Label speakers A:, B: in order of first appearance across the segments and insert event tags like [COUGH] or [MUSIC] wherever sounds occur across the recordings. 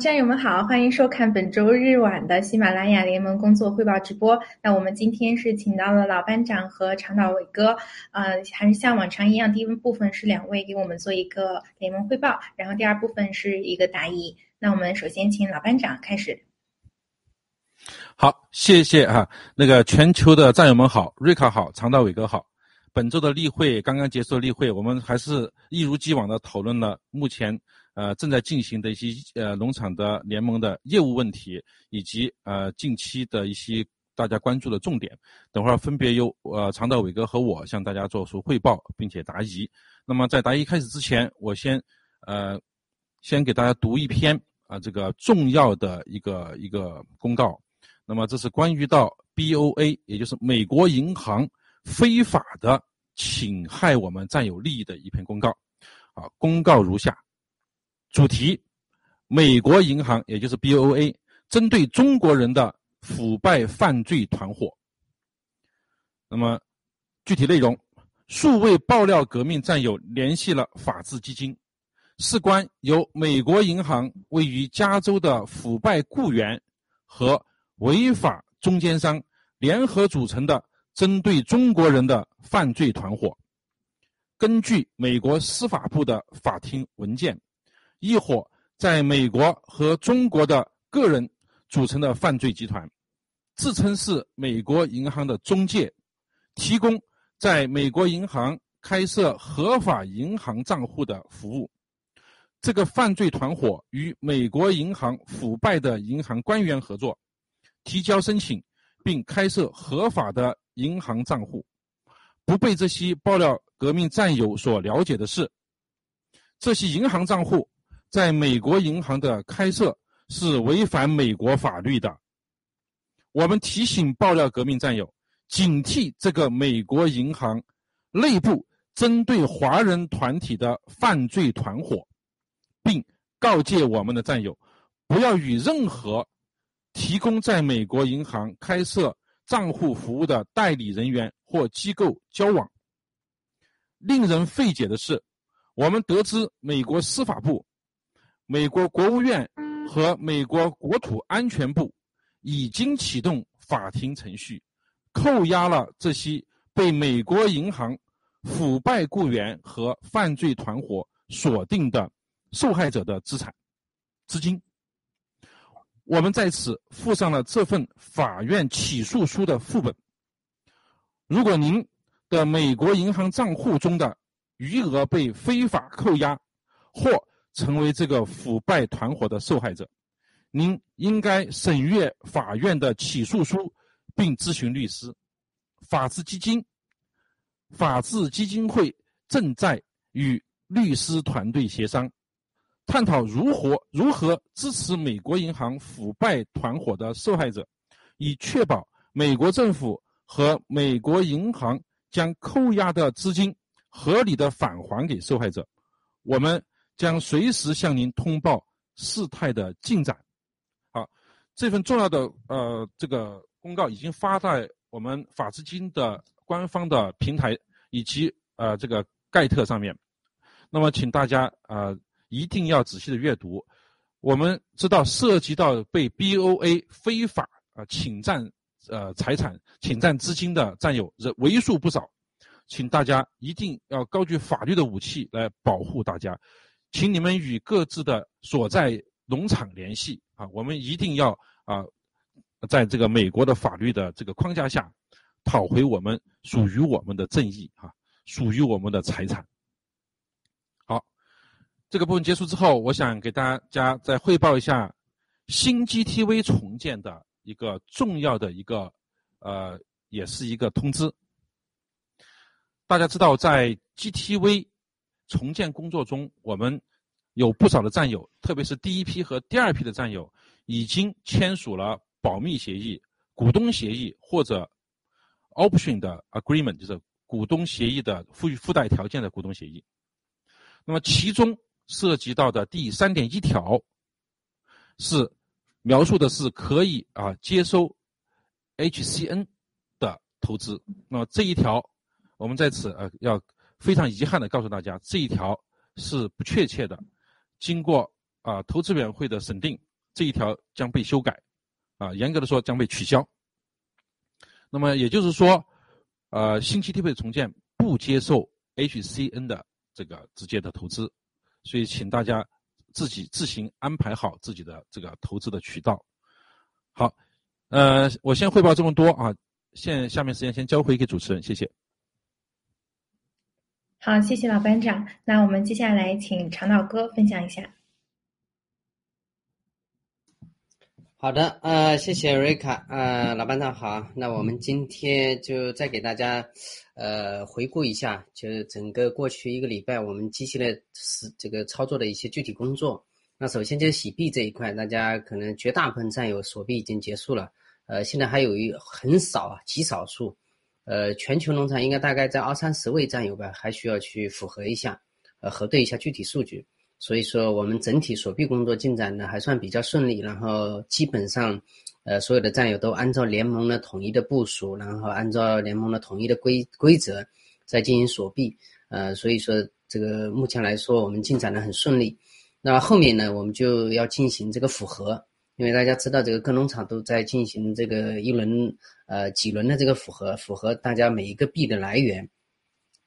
A: 战
B: 友们好，欢迎收看本周日晚的喜马拉雅联盟工作汇报直播。那我们今天是请到了老班长和长岛伟哥，呃，还是像往常一样，第一部分是两位给我们做一个联盟汇报，然后第二部分是一个答疑。那我们首先请老班长开始。
C: 好，谢谢哈。那个全球的战友们好，瑞卡好，长岛伟哥好。本周的例会刚刚结束，例会我们还是一如既往的讨论了目前呃正在进行的一些呃农场的联盟的业务问题，以及呃近期的一些大家关注的重点。等会儿分别由呃长道伟哥和我向大家做出汇报，并且答疑。那么在答疑开始之前，我先呃先给大家读一篇啊这个重要的一个一个公告。那么这是关于到 BOA，也就是美国银行非法的侵害我们占有利益的一篇公告。啊，公告如下：主题，美国银行也就是 BOA 针对中国人的腐败犯罪团伙。那么具体内容，数位爆料革命战友联系了法治基金，事关由美国银行位于加州的腐败雇员和。违法中间商联合组成的针对中国人的犯罪团伙，根据美国司法部的法庭文件，一伙在美国和中国的个人组成的犯罪集团，自称是美国银行的中介，提供在美国银行开设合法银行账户的服务。这个犯罪团伙与美国银行腐败的银行官员合作。提交申请，并开设合法的银行账户。不被这些爆料革命战友所了解的是，这些银行账户在美国银行的开设是违反美国法律的。我们提醒爆料革命战友，警惕这个美国银行内部针对华人团体的犯罪团伙，并告诫我们的战友，不要与任何。提供在美国银行开设账户服务的代理人员或机构交往。令人费解的是，我们得知美国司法部、美国国务院和美国国土安全部已经启动法庭程序，扣押了这些被美国银行腐败雇员和犯罪团伙锁定的受害者的资产、资金。我们在此附上了这份法院起诉书的副本。如果您的美国银行账户中的余额被非法扣押，或成为这个腐败团伙的受害者，您应该审阅法院的起诉书，并咨询律师。法治基金、法治基金会正在与律师团队协商。探讨如何如何支持美国银行腐败团伙的受害者，以确保美国政府和美国银行将扣押的资金合理的返还给受害者。我们将随时向您通报事态的进展。好，这份重要的呃这个公告已经发在我们法资金的官方的平台以及呃这个盖特上面。那么，请大家呃。一定要仔细的阅读。我们知道，涉及到被 BOA 非法啊侵占呃财产、侵占资金的占有人为数不少，请大家一定要高举法律的武器来保护大家。请你们与各自的所在农场联系啊，我们一定要啊，在这个美国的法律的这个框架下，讨回我们属于我们的正义啊，属于我们的财产。好这个部分结束之后，我想给大家再汇报一下新 GTV 重建的一个重要的一个，呃，也是一个通知。大家知道，在 GTV 重建工作中，我们有不少的战友，特别是第一批和第二批的战友，已经签署了保密协议、股东协议或者 option 的 agreement，就是股东协议的附附带条件的股东协议。那么其中，涉及到的第三点一条，是描述的是可以啊接收 HCN 的投资。那么这一条，我们在此呃要非常遗憾的告诉大家，这一条是不确切的。经过啊投资委员会的审定，这一条将被修改，啊严格的说将被取消。那么也就是说，呃新期梯配重建不接受 HCN 的这个直接的投资。所以，请大家自己自行安排好自己的这个投资的渠道。好，呃，我先汇报这么多啊，现下面时间先交回给主持人，谢谢。
B: 好，谢谢老班长。那我们接下来请长岛哥分享一下。
D: 好的，呃，谢谢瑞卡，呃，老班长好。那我们今天就再给大家，呃，回顾一下，就是整个过去一个礼拜我们机器的是这个操作的一些具体工作。那首先就是洗币这一块，大家可能绝大部分战友锁币已经结束了，呃，现在还有一很少啊，极少数。呃，全球农场应该大概在二三十位战友吧，还需要去符合一下，呃，核对一下具体数据。所以说，我们整体锁币工作进展呢还算比较顺利，然后基本上，呃，所有的战友都按照联盟的统一的部署，然后按照联盟的统一的规规则在进行锁币。呃，所以说这个目前来说，我们进展的很顺利。那后面呢，我们就要进行这个复核。因为大家知道，这个各农场都在进行这个一轮、呃几轮的这个符合，符合大家每一个币的来源。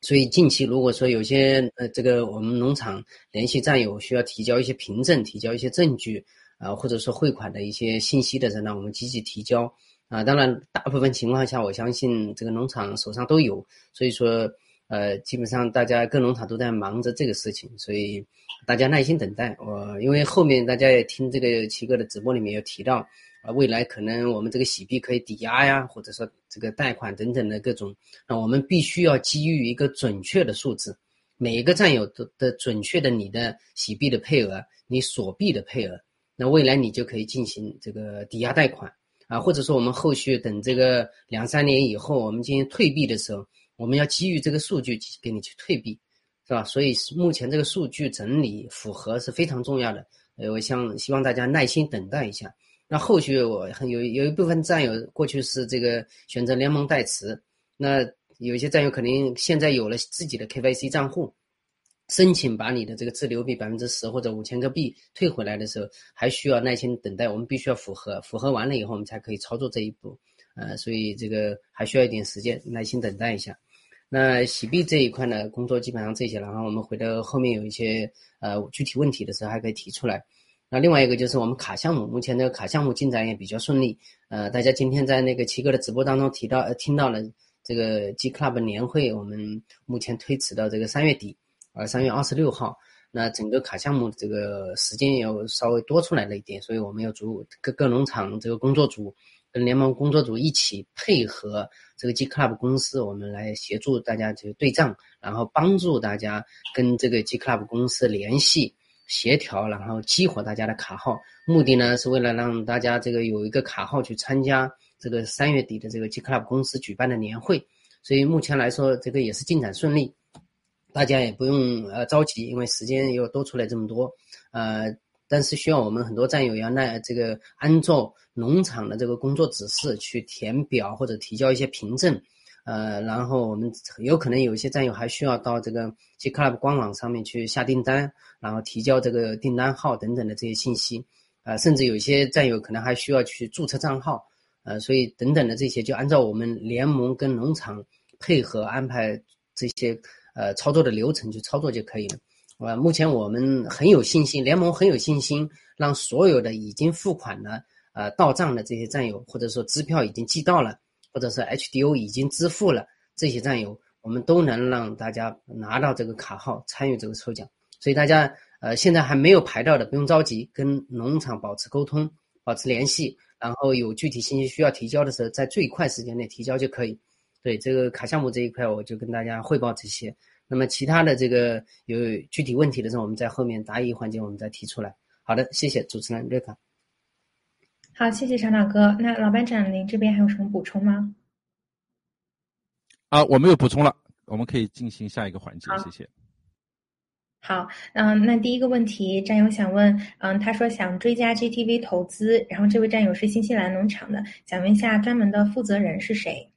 D: 所以近期如果说有些呃这个我们农场联系战友需要提交一些凭证、提交一些证据啊，或者说汇款的一些信息的时候呢，我们积极提交啊。当然，大部分情况下，我相信这个农场手上都有。所以说。呃，基本上大家各农场都在忙着这个事情，所以大家耐心等待。我因为后面大家也听这个七哥的直播里面有提到，啊，未来可能我们这个洗币可以抵押呀，或者说这个贷款等等的各种，那我们必须要基于一个准确的数字，每一个战友的的准确的你的洗币的配额，你锁币的配额，那未来你就可以进行这个抵押贷款啊，或者说我们后续等这个两三年以后，我们进行退币的时候。我们要基于这个数据给你去退币，是吧？所以目前这个数据整理符合是非常重要的。呃，我想希望大家耐心等待一下。那后续我很有有一部分战友过去是这个选择联盟代持，那有些战友可能现在有了自己的 KYC 账户，申请把你的这个自留币百分之十或者五千个币退回来的时候，还需要耐心等待。我们必须要符合，符合完了以后，我们才可以操作这一步。呃，所以这个还需要一点时间，耐心等待一下。那洗币这一块呢，工作基本上这些，然后我们回到后面有一些呃具体问题的时候还可以提出来。那另外一个就是我们卡项目，目前这个卡项目进展也比较顺利。呃，大家今天在那个七哥的直播当中提到，呃，听到了这个 G Club 年会，我们目前推迟到这个三月底，呃，三月二十六号。那整个卡项目这个时间又稍微多出来了一点，所以我们要组各个农场这个工作组。跟联盟工作组一起配合这个 G Club 公司，我们来协助大家去对账，然后帮助大家跟这个 G Club 公司联系协调，然后激活大家的卡号。目的呢是为了让大家这个有一个卡号去参加这个三月底的这个 G Club 公司举办的年会。所以目前来说，这个也是进展顺利，大家也不用呃着急，因为时间又多出来这么多，呃。但是需要我们很多战友要那这个按照农场的这个工作指示去填表或者提交一些凭证，呃，然后我们有可能有一些战友还需要到这个 G Club 官网上面去下订单，然后提交这个订单号等等的这些信息，呃，甚至有些战友可能还需要去注册账号，呃，所以等等的这些就按照我们联盟跟农场配合安排这些呃操作的流程去操作就可以了。呃，目前我们很有信心，联盟很有信心，让所有的已经付款的、呃到账的这些战友，或者说支票已经寄到了，或者是 HDO 已经支付了这些战友，我们都能让大家拿到这个卡号，参与这个抽奖。所以大家呃现在还没有排到的，不用着急，跟农场保持沟通，保持联系，然后有具体信息需要提交的时候，在最快时间内提交就可以。对这个卡项目这一块，我就跟大家汇报这些。那么其他的这个有具体问题的时候，我们在后面答疑环节我们再提出来。好的，谢谢主持人瑞卡。
B: 好，谢谢长岛哥。那老班长，您这边还有什么补充吗？
C: 啊，我没有补充了，我们可以进行下一个环节。谢谢。
B: 好，嗯，那第一个问题，战友想问，嗯，他说想追加 GTV 投资，然后这位战友是新西兰农场的，想问一下专门的负责人是谁？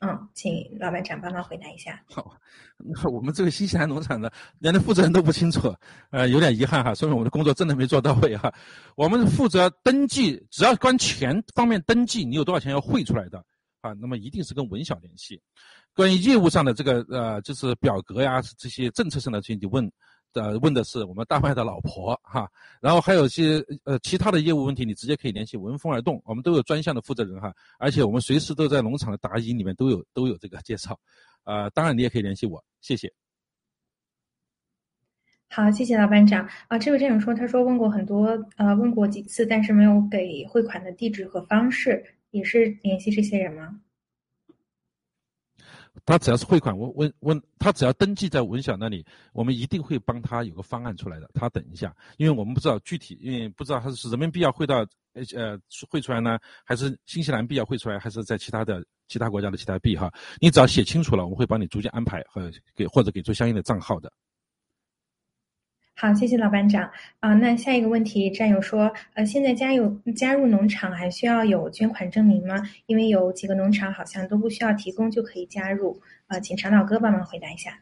B: 嗯，请老板长帮忙回答一下。[LAUGHS]
C: 好，那我们这个新西兰农场的连那负责人都不清楚，呃，有点遗憾哈，说明我们的工作真的没做到位哈。我们负责登记，只要关钱方面登记，你有多少钱要汇出来的啊？那么一定是跟文小联系。关于业务上的这个呃，就是表格呀，这些政策上的这些，你问呃问的是我们大麦的老婆哈，然后还有些呃其他的业务问题，你直接可以联系闻风而动，我们都有专项的负责人哈，而且我们随时都在农场的答疑里面都有都有这个介绍，啊，当然你也可以联系我，谢谢。
B: 好，谢谢老班长啊。这位战友说，他说问过很多呃问过几次，但是没有给汇款的地址和方式，也是联系这些人吗？
C: 他只要是汇款，问问问他只要登记在文晓那里，我们一定会帮他有个方案出来的。他等一下，因为我们不知道具体，因为不知道他是人民币要汇到呃呃汇出来呢，还是新西兰币要汇出来，还是在其他的其他国家的其他币哈。你只要写清楚了，我们会帮你逐渐安排和给或者给出相应的账号的。
B: 好，谢谢老班长啊。那下一个问题，战友说，呃，现在加有加入农场还需要有捐款证明吗？因为有几个农场好像都不需要提供就可以加入。呃，请长岛哥帮忙回答一下。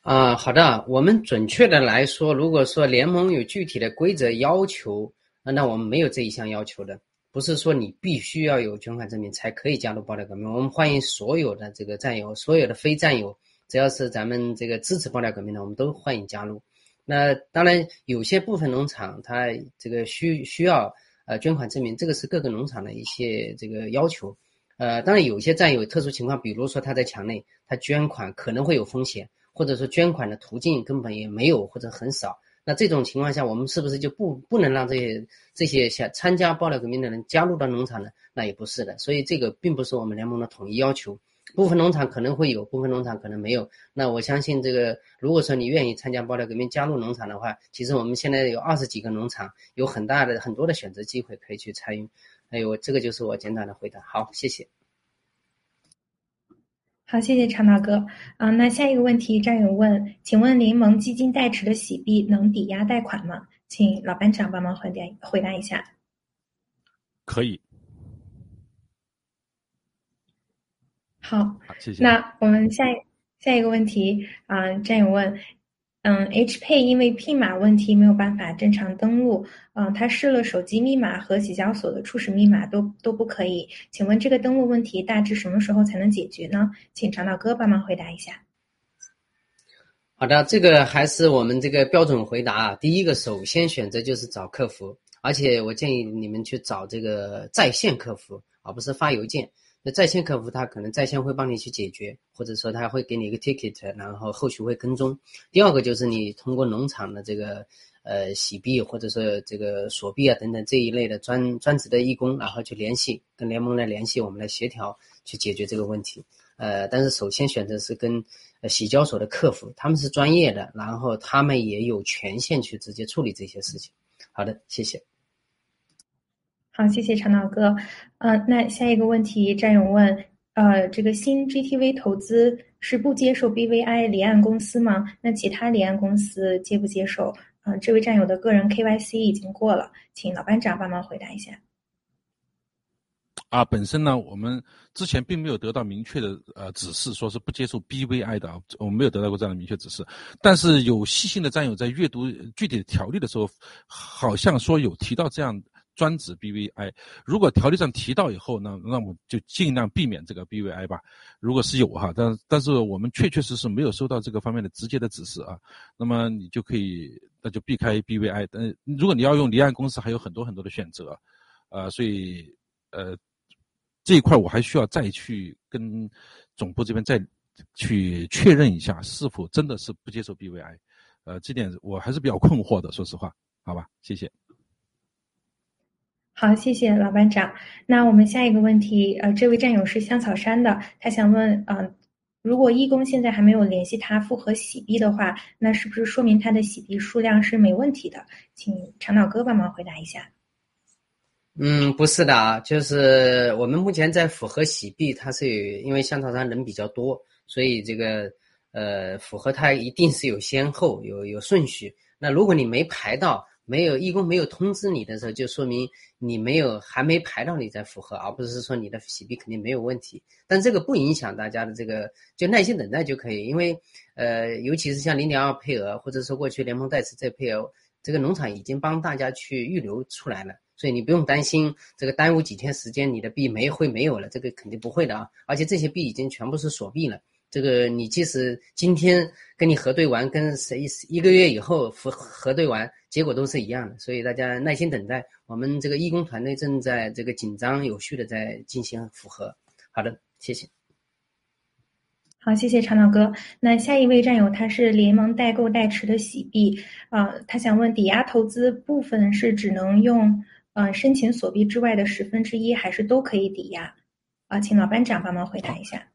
D: 啊，好的。我们准确的来说，如果说联盟有具体的规则要求，那我们没有这一项要求的，不是说你必须要有捐款证明才可以加入爆料革命。我们欢迎所有的这个战友，所有的非战友。只要是咱们这个支持爆料革命的，我们都欢迎加入。那当然，有些部分农场它这个需需要呃捐款证明，这个是各个农场的一些这个要求。呃，当然有些占有特殊情况，比如说他在墙内，他捐款可能会有风险，或者说捐款的途径根本也没有或者很少。那这种情况下，我们是不是就不不能让这些这些想参加爆料革命的人加入到农场呢？那也不是的。所以这个并不是我们联盟的统一要求。部分农场可能会有，部分农场可能没有。那我相信这个，如果说你愿意参加爆料革命，加入农场的话，其实我们现在有二十几个农场，有很大的很多的选择机会可以去参与。哎呦，这个就是我简短的回答。好，谢谢。
B: 好，谢谢长岛哥。啊，那下一个问题，战友问，请问联盟基金代持的洗币能抵押贷款吗？请老班长帮忙回答回答一下。
C: 可以。
B: 好，
C: 谢谢。
B: 那我们下下一个问题啊，战友问，嗯，HPay 因为 PIN 码问题没有办法正常登录，嗯，他试了手机密码和洗交所的初始密码都都不可以，请问这个登录问题大致什么时候才能解决呢？请长岛哥帮忙回答一下。
D: 好的，这个还是我们这个标准回答啊。第一个，首先选择就是找客服，而且我建议你们去找这个在线客服，而不是发邮件。那在线客服他可能在线会帮你去解决，或者说他会给你一个 ticket，然后后续会跟踪。第二个就是你通过农场的这个呃洗币或者说这个锁币啊等等这一类的专专职的义工，然后去联系跟联盟来联系，我们来协调去解决这个问题。呃，但是首先选择是跟呃洗交所的客服，他们是专业的，然后他们也有权限去直接处理这些事情。好的，谢谢。
B: 好，谢谢长岛哥。呃，那下一个问题，战友问，呃，这个新 GTV 投资是不接受 BVI 离岸公司吗？那其他离岸公司接不接受？嗯，这位战友的个人 KYC 已经过了，请老班长帮忙回答一下。
C: 啊，本身呢，我们之前并没有得到明确的呃指示，说是不接受 BVI 的啊，我们没有得到过这样的明确指示。但是有细心的战友在阅读具体的条例的时候，好像说有提到这样。专指 BVI，如果条例上提到以后，那那我就尽量避免这个 BVI 吧。如果是有哈，但但是我们确确实实没有收到这个方面的直接的指示啊。那么你就可以，那就避开 BVI。但如果你要用离岸公司，还有很多很多的选择，呃，所以呃这一块我还需要再去跟总部这边再去确认一下，是否真的是不接受 BVI。呃，这点我还是比较困惑的，说实话，好吧，谢谢。
B: 好，谢谢老班长。那我们下一个问题，呃，这位战友是香草山的，他想问，嗯，如果义工现在还没有联系他复核洗币的话，那是不是说明他的洗币数量是没问题的？请长岛哥帮忙回答一下。
D: 嗯，不是的啊，就是我们目前在复核洗币，它是有，因为香草山人比较多，所以这个呃复合它一定是有先后，有有顺序。那如果你没排到。没有义工没有通知你的时候，就说明你没有还没排到你在复核，而不是说你的洗币肯定没有问题。但这个不影响大家的这个，就耐心等待就可以。因为呃，尤其是像零点二配额，或者说过去联盟代持这配额，这个农场已经帮大家去预留出来了，所以你不用担心这个耽误几天时间，你的币没会没有了，这个肯定不会的啊。而且这些币已经全部是锁币了。这个你即使今天跟你核对完，跟谁一个月以后核核对完，结果都是一样的。所以大家耐心等待，我们这个义工团队正在这个紧张有序的在进行复核。好的，谢谢。
B: 好，谢谢长岛哥。那下一位战友他是联盟代购代持的喜币啊，他想问抵押投资部分是只能用呃申请锁币之外的十分之一，还是都可以抵押？啊，请老班长帮忙回答一下。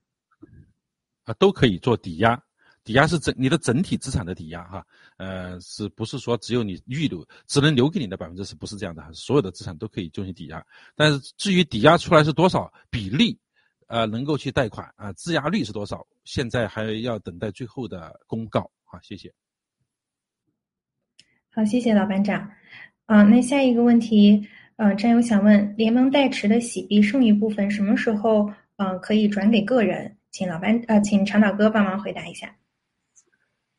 C: 啊，都可以做抵押，抵押是整你的整体资产的抵押哈，呃，是不是说只有你预留只能留给你的百分之十？不是这样的，所有的资产都可以进行抵押。但是至于抵押出来是多少比例，呃，能够去贷款啊，质押率是多少，现在还要等待最后的公告。好，谢谢。
B: 好，谢谢老班长。啊，那下一个问题，呃，战友想问，联盟代持的洗币剩余部分什么时候呃可以转给个人？请老班呃，请长岛哥帮忙回答一下。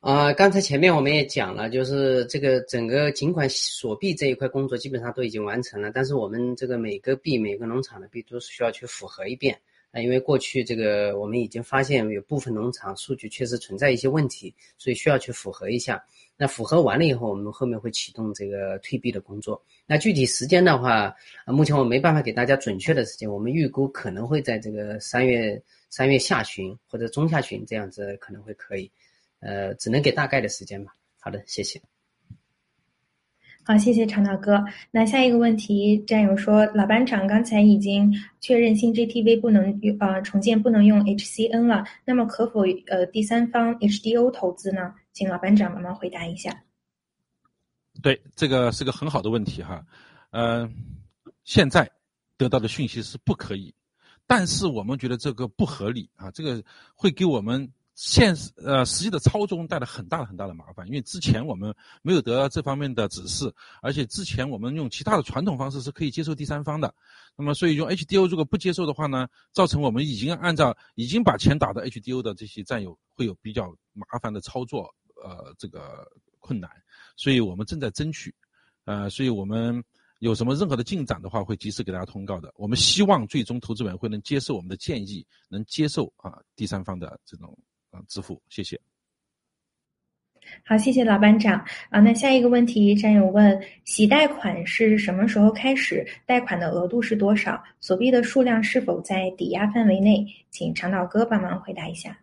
D: 啊，刚才前面我们也讲了，就是这个整个尽管锁币这一块工作基本上都已经完成了，但是我们这个每个币每个农场的币都是需要去符合一遍啊，因为过去这个我们已经发现有部分农场数据确实存在一些问题，所以需要去符合一下。那符合完了以后，我们后面会启动这个退币的工作。那具体时间的话，目前我没办法给大家准确的时间，我们预估可能会在这个三月。三月下旬或者中下旬这样子可能会可以，呃，只能给大概的时间吧。好的，谢谢。
B: 好，谢谢长岛哥。那下一个问题，战友说，老班长刚才已经确认新 GTV 不能用呃重建不能用 HCN 了，那么可否呃第三方 HDO 投资呢？请老班长帮忙回答一下。
C: 对，这个是个很好的问题哈。呃，现在得到的讯息是不可以。但是我们觉得这个不合理啊，这个会给我们现实呃实际的操作带来很大的很大的麻烦，因为之前我们没有得到这方面的指示，而且之前我们用其他的传统方式是可以接受第三方的，那么所以用 HDO 如果不接受的话呢，造成我们已经按照已经把钱打到 HDO 的这些战友会有比较麻烦的操作呃这个困难，所以我们正在争取，呃，所以我们。有什么任何的进展的话，会及时给大家通告的。我们希望最终投资委员会能接受我们的建议，能接受啊第三方的这种啊支付。谢谢。
B: 好，谢谢老班长啊。那下一个问题，战友问：洗贷款是什么时候开始？贷款的额度是多少？锁币的数量是否在抵押范围内？请长岛哥帮忙回答一下。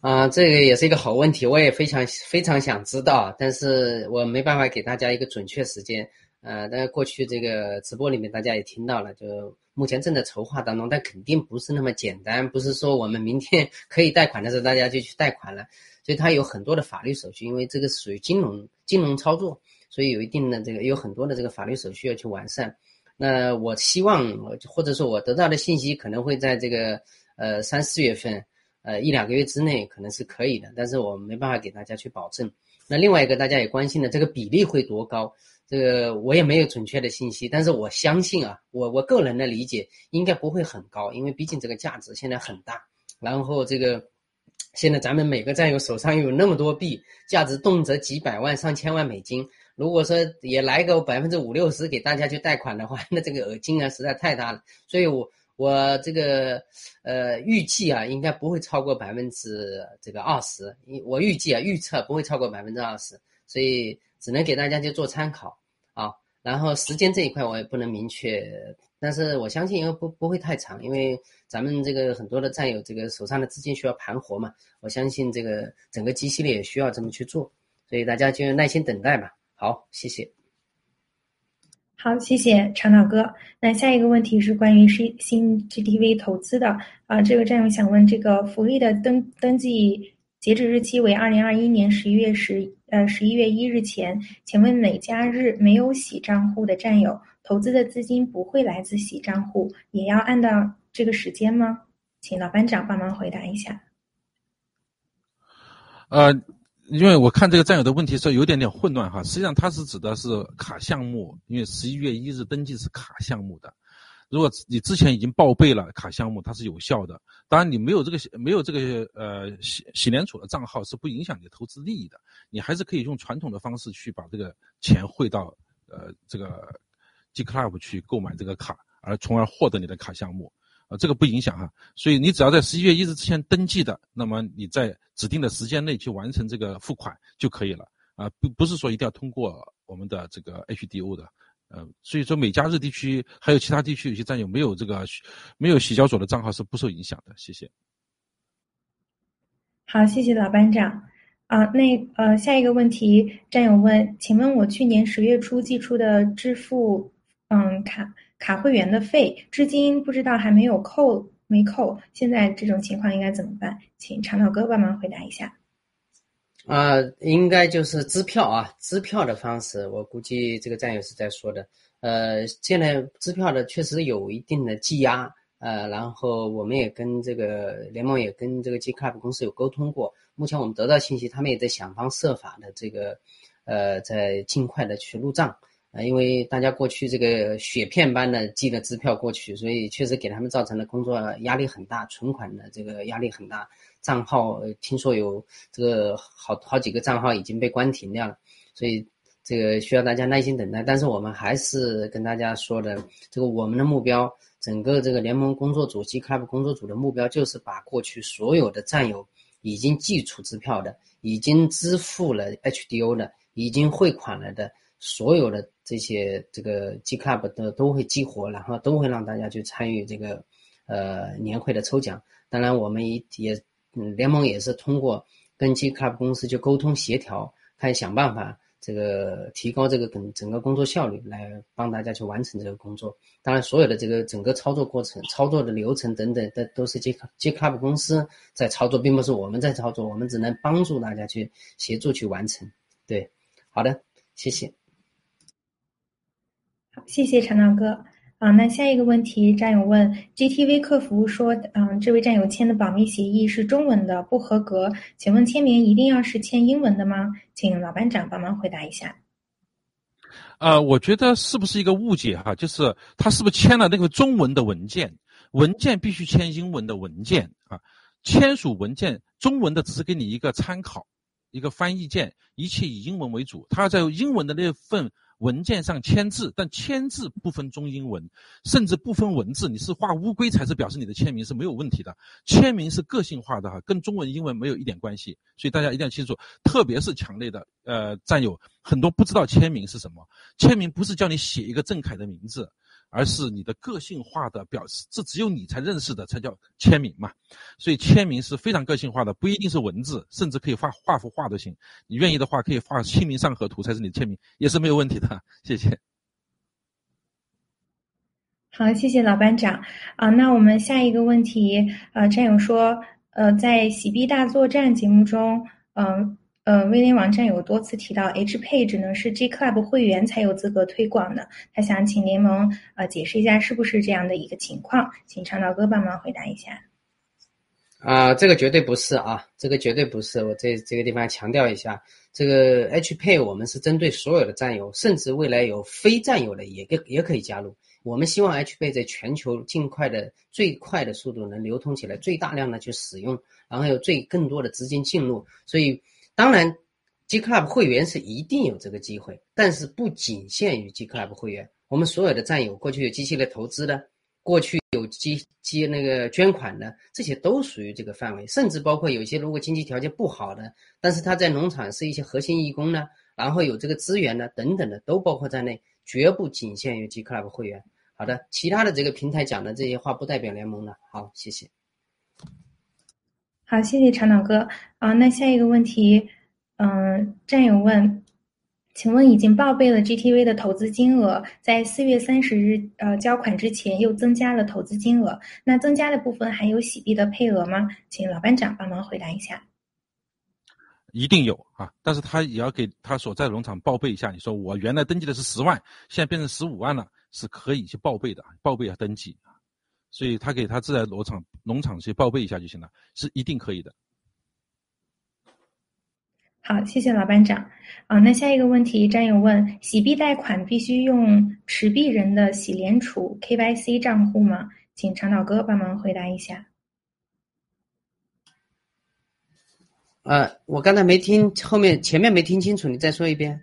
D: 啊，这个也是一个好问题，我也非常非常想知道，但是我没办法给大家一个准确时间。呃，但是过去这个直播里面大家也听到了，就目前正在筹划当中，但肯定不是那么简单，不是说我们明天 [LAUGHS] 可以贷款的时候大家就去贷款了，所以它有很多的法律手续，因为这个属于金融金融操作，所以有一定的这个有很多的这个法律手续要去完善。那我希望或者说我得到的信息可能会在这个呃三四月份，呃一两个月之内可能是可以的，但是我没办法给大家去保证。那另外一个大家也关心的这个比例会多高？这个我也没有准确的信息，但是我相信啊，我我个人的理解应该不会很高，因为毕竟这个价值现在很大。然后这个现在咱们每个战友手上有那么多币，价值动辄几百万、上千万美金。如果说也来个百分之五六十给大家去贷款的话，那这个额金额实在太大了。所以我我这个呃预计啊，应该不会超过百分之这个二十。我预计啊，预测不会超过百分之二十。所以。只能给大家去做参考啊，然后时间这一块我也不能明确，但是我相信因为不不会太长，因为咱们这个很多的战友这个手上的资金需要盘活嘛，我相信这个整个 G 系列也需要这么去做，所以大家就耐心等待吧。好，谢谢。
B: 好，谢谢长岛哥。那下一个问题是关于新新 GTV 投资的啊，这个战友想问这个福利的登登记。截止日期为二零二一年十一月十呃十一月一日前，请问哪家日没有洗账户的战友，投资的资金不会来自洗账户，也要按照这个时间吗？请老班长帮忙回答一下。
C: 呃，因为我看这个战友的问题是有点点混乱哈，实际上它是指的是卡项目，因为十一月一日登记是卡项目的。如果你之前已经报备了卡项目，它是有效的。当然，你没有这个没有这个呃洗洗联储的账号是不影响你投资利益的。你还是可以用传统的方式去把这个钱汇到呃这个 G Club 去购买这个卡，而从而获得你的卡项目。啊，这个不影响哈。所以你只要在十一月一日之前登记的，那么你在指定的时间内去完成这个付款就可以了啊，不不是说一定要通过我们的这个 HDO 的。呃，所以说美加日地区还有其他地区有些战友没有这个没有洗交所的账号是不受影响的。谢谢。
B: 好，谢谢老班长。啊，那呃，下一个问题，战友问，请问我去年十月初寄出的支付，嗯，卡卡会员的费，至今不知道还没有扣没扣，现在这种情况应该怎么办？请长岛哥帮忙回答一下。
D: 啊，应该就是支票啊，支票的方式，我估计这个战友是在说的。呃，现在支票的确实有一定的积压。呃，然后我们也跟这个联盟也跟这个 G Club 公司有沟通过，目前我们得到信息，他们也在想方设法的这个，呃，在尽快的去入账啊，因为大家过去这个雪片般的寄的支票过去，所以确实给他们造成的工作压力很大，存款的这个压力很大，账号听说有这个好好几个账号已经被关停掉了，所以这个需要大家耐心等待。但是我们还是跟大家说的，这个我们的目标。整个这个联盟工作组及 Club 工作组的目标就是把过去所有的战友已经寄出支票的、已经支付了 HDO 的、已经汇款了的所有的这些这个 G Club 的都会激活，然后都会让大家去参与这个呃年会的抽奖。当然，我们也也联盟也是通过跟 G Club 公司去沟通协调，看想办法。这个提高这个整整个工作效率，来帮大家去完成这个工作。当然，所有的这个整个操作过程、操作的流程等等的，都是 J J Club 公司在操作，并不是我们在操作。我们只能帮助大家去协助去完成。对，好的，谢谢。
B: 谢谢陈老哥。啊，那下一个问题，战友问，GTV 客服说，嗯，这位战友签的保密协议是中文的，不合格，请问签名一定要是签英文的吗？请老班长帮忙回答一下。
C: 呃，我觉得是不是一个误解哈？就是他是不是签了那个中文的文件？文件必须签英文的文件啊，签署文件中文的只是给你一个参考，一个翻译件，一切以英文为主。他要在英文的那份。文件上签字，但签字不分中英文，甚至不分文字，你是画乌龟才是表示你的签名是没有问题的。签名是个性化的哈，跟中文、英文没有一点关系，所以大家一定要清楚。特别是强烈的呃战友，很多不知道签名是什么，签名不是叫你写一个郑恺的名字。而是你的个性化的表示，这只有你才认识的，才叫签名嘛。所以签名是非常个性化的，不一定是文字，甚至可以画画幅画都行。你愿意的话，可以画《清明上河图》才是你的签名，也是没有问题的。谢谢。
B: 好，谢谢老班长。啊，那我们下一个问题，呃，战友说，呃，在喜币大作战节目中，嗯。呃威廉王站有多次提到，H 配置呢是 G Club 会员才有资格推广的。他想请联盟呃解释一下，是不是这样的一个情况？请长岛哥帮忙回答一下。
D: 啊，这个绝对不是啊，这个绝对不是。我这这个地方强调一下，这个 H 配我们是针对所有的战友，甚至未来有非战友的也也也可以加入。我们希望 H 配在全球尽快的、最快的速度能流通起来，最大量的去使用，然后有最更多的资金进入，所以。当然，G Club 会员是一定有这个机会，但是不仅限于 G Club 会员。我们所有的战友，过去有机器的投资的，过去有积积那个捐款的，这些都属于这个范围。甚至包括有些如果经济条件不好的，但是他在农场是一些核心义工呢，然后有这个资源呢等等的，都包括在内，绝不仅限于 G Club 会员。好的，其他的这个平台讲的这些话不代表联盟了。好，谢谢。
B: 好，谢谢长岛哥啊。那下一个问题，嗯，战友问，请问已经报备了 GTV 的投资金额，在四月三十日呃交款之前又增加了投资金额，那增加的部分还有洗币的配额吗？请老班长帮忙回答一下。
C: 一定有啊，但是他也要给他所在农场报备一下。你说我原来登记的是十万，现在变成十五万了，是可以去报备的，报备要登记。所以他给他自在农场农场去报备一下就行了，是一定可以的。
B: 好，谢谢老班长。啊，那下一个问题，战友问：洗币贷款必须用持币人的洗联储 KYC 账户吗？请长岛哥帮忙回答一下。
D: 呃，我刚才没听后面前面没听清楚，你再说一遍。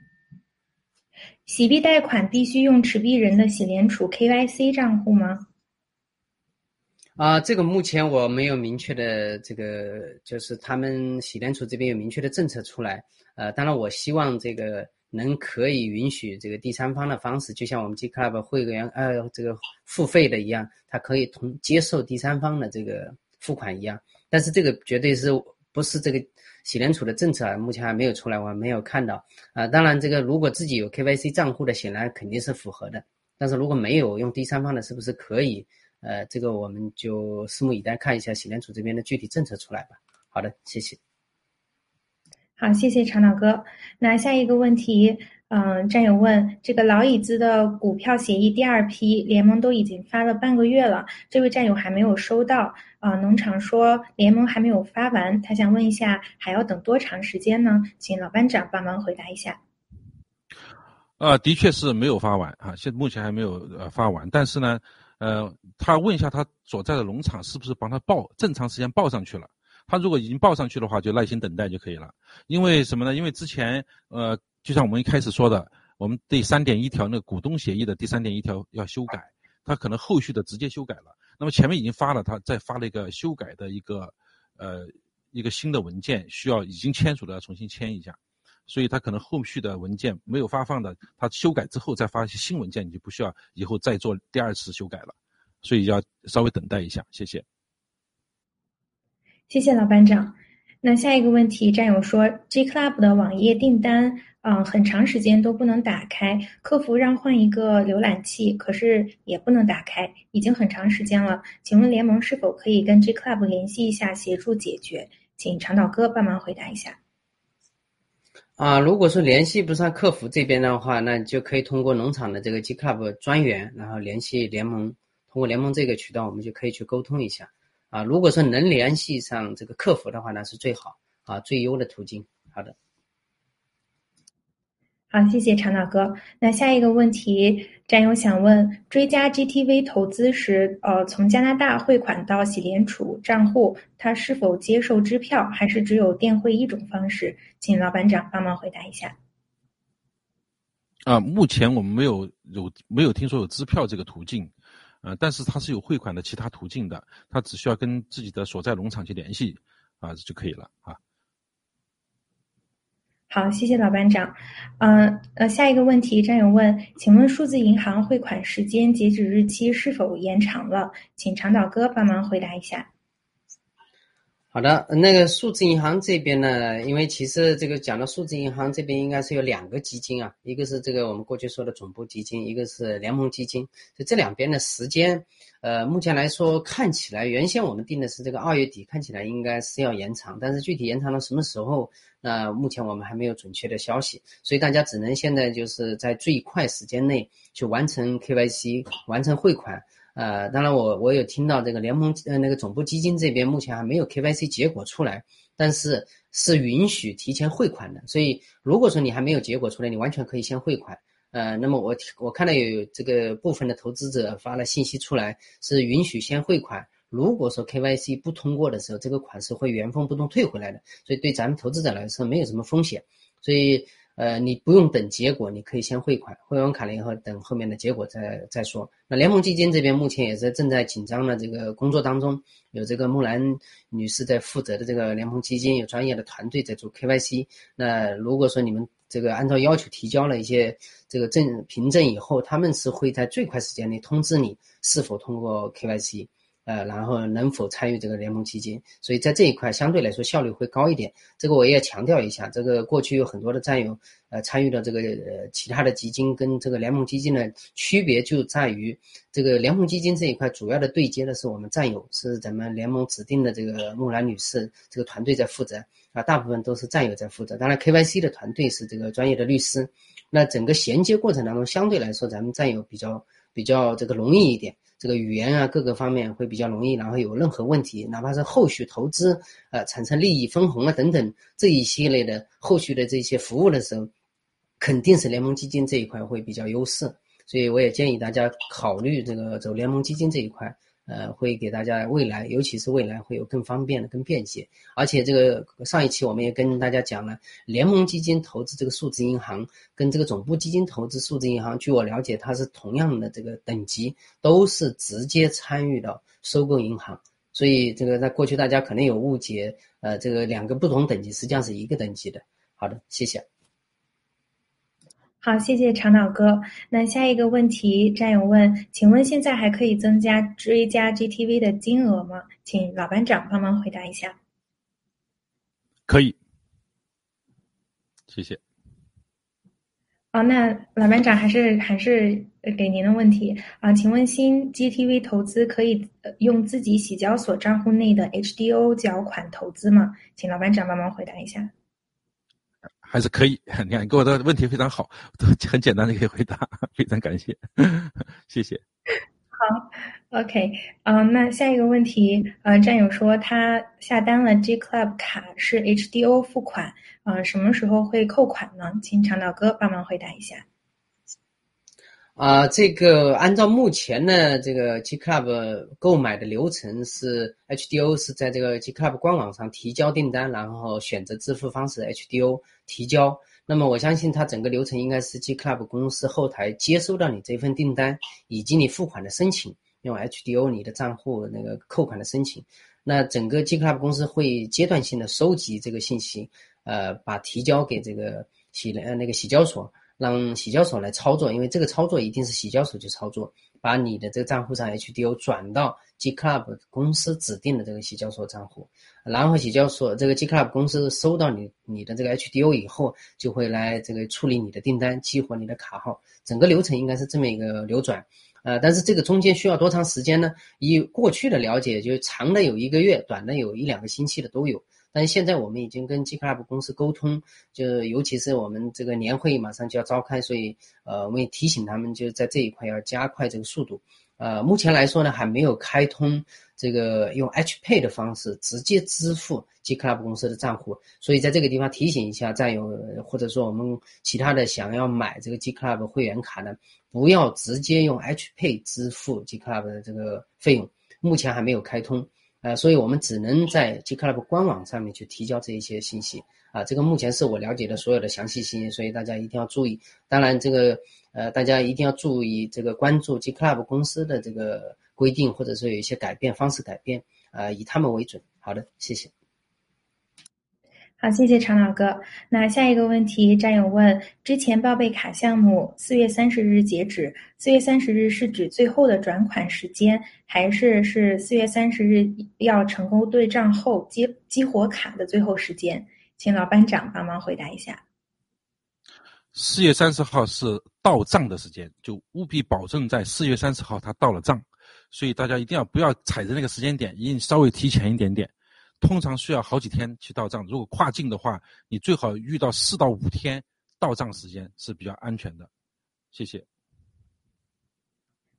B: 洗币贷款必须用持币人的洗联储 KYC 账户吗？
D: 啊，这个目前我没有明确的这个，就是他们洗联储这边有明确的政策出来。呃，当然我希望这个能可以允许这个第三方的方式，就像我们 G Club 会员呃这个付费的一样，它可以同接受第三方的这个付款一样。但是这个绝对是不是这个洗联储的政策啊？目前还没有出来，我还没有看到。啊，当然这个如果自己有 KYC 账户的，显然肯定是符合的。但是如果没有用第三方的，是不是可以？呃，这个我们就拭目以待，看一下洗联储这边的具体政策出来吧。好的，谢谢。
B: 好，谢谢长老哥。那下一个问题，嗯，战友问，这个老椅子的股票协议第二批联盟都已经发了半个月了，这位战友还没有收到。啊，农场说联盟还没有发完，他想问一下，还要等多长时间呢？请老班长帮忙回答一下。
C: 啊，的确是没有发完啊，现目前还没有呃发完，但是呢。呃，他问一下他所在的农场是不是帮他报正常时间报上去了？他如果已经报上去的话，就耐心等待就可以了。因为什么呢？因为之前呃，就像我们一开始说的，我们第三点一条那个股东协议的第三点一条要修改，他可能后续的直接修改了。那么前面已经发了，他再发了一个修改的一个呃一个新的文件，需要已经签署的要重新签一下。所以他可能后续的文件没有发放的，他修改之后再发一些新文件，你就不需要以后再做第二次修改了，所以要稍微等待一下，谢谢。
B: 谢谢老班长。那下一个问题，战友说，G Club 的网页订单，嗯，很长时间都不能打开，客服让换一个浏览器，可是也不能打开，已经很长时间了。请问联盟是否可以跟 G Club 联系一下，协助解决？请长岛哥帮忙回答一下。
D: 啊，如果说联系不上客服这边的话，那就可以通过农场的这个 G Club 专员，然后联系联盟，通过联盟这个渠道，我们就可以去沟通一下。啊，如果说能联系上这个客服的话，那是最好啊，最优的途径。好的。
B: 好，谢谢长岛哥。那下一个问题，战友想问：追加 GTV 投资时，呃，从加拿大汇款到喜联储账户，他是否接受支票，还是只有电汇一种方式？请老板长帮忙回答一下。
C: 啊，目前我们没有有没有听说有支票这个途径，呃，但是它是有汇款的其他途径的，他只需要跟自己的所在农场去联系，啊，就可以了啊。
B: 好，谢谢老班长。嗯呃，下一个问题，战友问，请问数字银行汇款时间截止日期是否延长了？请长岛哥帮忙回答一下。
D: 好的，那个数字银行这边呢，因为其实这个讲到数字银行这边，应该是有两个基金啊，一个是这个我们过去说的总部基金，一个是联盟基金，就这两边的时间。呃，目前来说，看起来原先我们定的是这个二月底，看起来应该是要延长，但是具体延长到什么时候，那目前我们还没有准确的消息，所以大家只能现在就是在最快时间内去完成 KYC，完成汇款。呃，当然我我有听到这个联盟呃那个总部基金这边目前还没有 KYC 结果出来，但是是允许提前汇款的，所以如果说你还没有结果出来，你完全可以先汇款。呃，那么我我看到有这个部分的投资者发了信息出来，是允许先汇款。如果说 KYC 不通过的时候，这个款是会原封不动退回来的，所以对咱们投资者来说没有什么风险。所以呃，你不用等结果，你可以先汇款，汇完款了以后，等后面的结果再再说。那联盟基金这边目前也是正在紧张的这个工作当中，有这个木兰女士在负责的这个联盟基金，有专业的团队在做 KYC。那如果说你们这个按照要求提交了一些这个证凭证以后，他们是会在最快时间内通知你是否通过 KYC，呃，然后能否参与这个联盟基金。所以在这一块相对来说效率会高一点。这个我也强调一下，这个过去有很多的战友呃参与了这个呃其他的基金跟这个联盟基金的区别就在于，这个联盟基金这一块主要的对接的是我们战友，是咱们联盟指定的这个木兰女士这个团队在负责。啊，大部分都是战友在负责，当然 KYC 的团队是这个专业的律师。那整个衔接过程当中，相对来说，咱们战友比较比较这个容易一点，这个语言啊各个方面会比较容易。然后有任何问题，哪怕是后续投资，呃，产生利益分红啊等等这一系列的后续的这些服务的时候，肯定是联盟基金这一块会比较优势。所以我也建议大家考虑这个走联盟基金这一块。呃，会给大家未来，尤其是未来会有更方便的、更便捷。而且这个上一期我们也跟大家讲了，联盟基金投资这个数字银行跟这个总部基金投资数字银行，据我了解，它是同样的这个等级，都是直接参与到收购银行。所以这个在过去大家可能有误解，呃，这个两个不同等级实际上是一个等级的。好的，谢谢。
B: 好，谢谢长岛哥。那下一个问题，战友问，请问现在还可以增加追加 GTV 的金额吗？请老班长帮忙回答一下。
C: 可以，谢谢。
B: 哦，那老班长还是还是给您的问题啊？请问新 GTV 投资可以用自己洗交所账户内的 HDO 缴款投资吗？请老班长帮忙回答一下。
C: 还是可以，[LAUGHS] 你看给我的问题非常好，都很简单的可以回答，非常感谢，[LAUGHS] 谢谢。
B: 好，OK，嗯，那下一个问题，呃，战友说他下单了 G Club 卡是 HDO 付款，呃，什么时候会扣款呢？请长岛哥帮忙回答一下。
D: 啊，这个按照目前的这个 G Club 购买的流程是 HDO 是在这个 G Club 官网上提交订单，然后选择支付方式 HDO 提交。那么我相信它整个流程应该是 G Club 公司后台接收到你这份订单以及你付款的申请，用 HDO 你的账户那个扣款的申请。那整个 G Club 公司会阶段性的收集这个信息，呃，把提交给这个洗呃那个洗交所。让洗交所来操作，因为这个操作一定是洗交所去操作，把你的这个账户上 HDO 转到 G Club 公司指定的这个洗交所账户，然后洗交所这个 G Club 公司收到你你的这个 HDO 以后，就会来这个处理你的订单，激活你的卡号，整个流程应该是这么一个流转，呃，但是这个中间需要多长时间呢？以过去的了解，就长的有一个月，短的有一两个星期的都有。但现在我们已经跟 G Club 公司沟通，就是尤其是我们这个年会马上就要召开，所以呃，我们也提醒他们，就是在这一块要加快这个速度。呃，目前来说呢，还没有开通这个用 H Pay 的方式直接支付 G Club 公司的账户，所以在这个地方提醒一下战友，或者说我们其他的想要买这个 G Club 会员卡的，不要直接用 H Pay 支付 G Club 的这个费用，目前还没有开通。呃，所以我们只能在 G Club 官网上面去提交这一些信息啊。这个目前是我了解的所有的详细信息，所以大家一定要注意。当然，这个呃，大家一定要注意这个关注 G Club 公司的这个规定，或者说有一些改变方式改变啊，以他们为准。好的，谢谢。
B: 好，谢谢常老哥。那下一个问题，战友问：之前报备卡项目四月三十日截止，四月三十日是指最后的转款时间，还是是四月三十日要成功对账后激激活卡的最后时间？请老班长帮忙回答一下。
C: 四月三十号是到账的时间，就务必保证在四月三十号它到了账，所以大家一定要不要踩着那个时间点，一定稍微提前一点点。通常需要好几天去到账，如果跨境的话，你最好遇到四到五天到账时间是比较安全的。谢谢。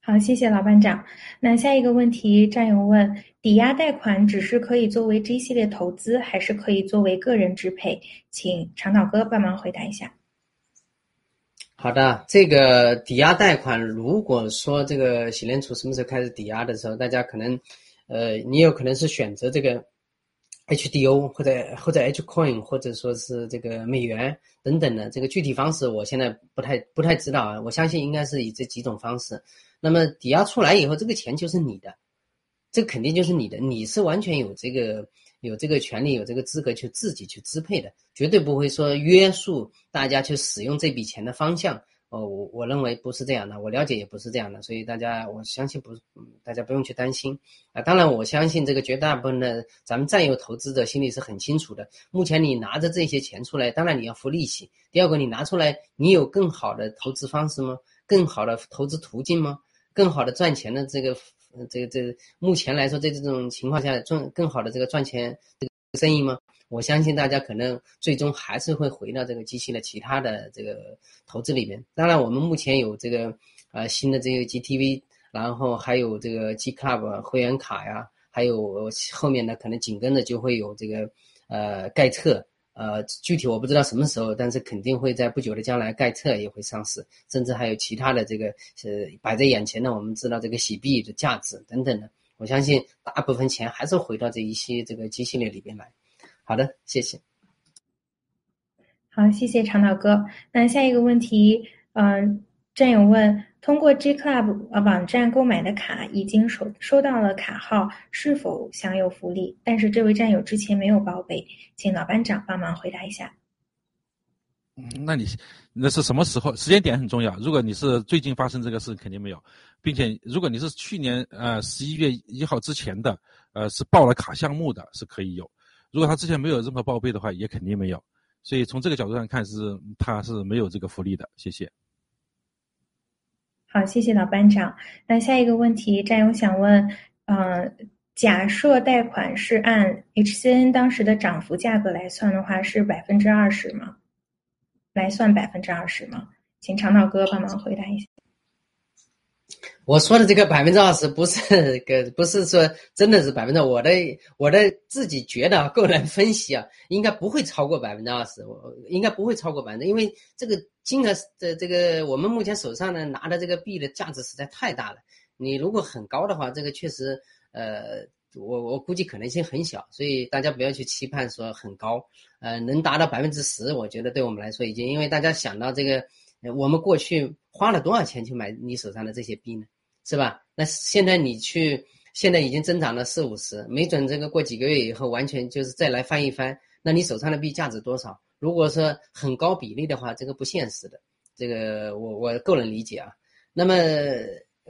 B: 好，谢谢老班长。那下一个问题，战友问：抵押贷款只是可以作为 G 系列投资，还是可以作为个人支配？请长岛哥帮忙回答一下。
D: 好的，这个抵押贷款，如果说这个洗联储什么时候开始抵押的时候，大家可能，呃，你有可能是选择这个。HDO 或者或者 H Coin 或者说是这个美元等等的这个具体方式，我现在不太不太知道啊。我相信应该是以这几种方式。那么抵押出来以后，这个钱就是你的，这肯定就是你的，你是完全有这个有这个权利、有这个资格去自己去支配的，绝对不会说约束大家去使用这笔钱的方向。哦，我我认为不是这样的，我了解也不是这样的，所以大家我相信不，大家不用去担心啊。当然，我相信这个绝大部分的咱们占有投资者心里是很清楚的。目前你拿着这些钱出来，当然你要付利息。第二个，你拿出来，你有更好的投资方式吗？更好的投资途径吗？更好的赚钱的这个，这个这个目前来说，在这种情况下赚更好的这个赚钱这个生意吗？我相信大家可能最终还是会回到这个机器的其他的这个投资里面。当然，我们目前有这个呃新的这个 GTV，然后还有这个 G Club 会员卡呀，还有后面呢可能紧跟着就会有这个呃盖特，呃具体我不知道什么时候，但是肯定会在不久的将来盖特也会上市，甚至还有其他的这个是摆在眼前的，我们知道这个洗币的价值等等的。我相信大部分钱还是回到这一些这个机系列里边来。好的，谢谢。
B: 好，谢谢长岛哥。那下一个问题，嗯，战友问：通过 G Club 呃网站购买的卡已经收收到了卡号，是否享有福利？但是这位战友之前没有报备，请老班长帮忙回答一下。
C: 嗯，那你那是什么时候？时间点很重要。如果你是最近发生这个事，肯定没有，并且如果你是去年呃十一月一号之前的，呃是报了卡项目的，是可以有。如果他之前没有任何报备的话，也肯定没有。所以从这个角度上看，是他是没有这个福利的。谢谢。
B: 好，谢谢老班长。那下一个问题，战友想问，呃，假设贷款是按 HCN 当时的涨幅价格来算的话，是百分之二十吗？来算百分之二十吗？请长岛哥帮忙回答一下。
D: 我说的这个百分之二十不是个，不是说真的是百分之，我的我的自己觉得 [LAUGHS] 个人分析啊，应该不会超过百分之二十，我应该不会超过百分之，因为这个金额的这个我们目前手上呢拿的这个币的价值实在太大了，你如果很高的话，这个确实呃。我我估计可能性很小，所以大家不要去期盼说很高，呃，能达到百分之十，我觉得对我们来说已经，因为大家想到这个，我们过去花了多少钱去买你手上的这些币呢，是吧？那现在你去，现在已经增长了四五十，没准这个过几个月以后完全就是再来翻一番，那你手上的币价值多少？如果说很高比例的话，这个不现实的，这个我我个人理解啊。那么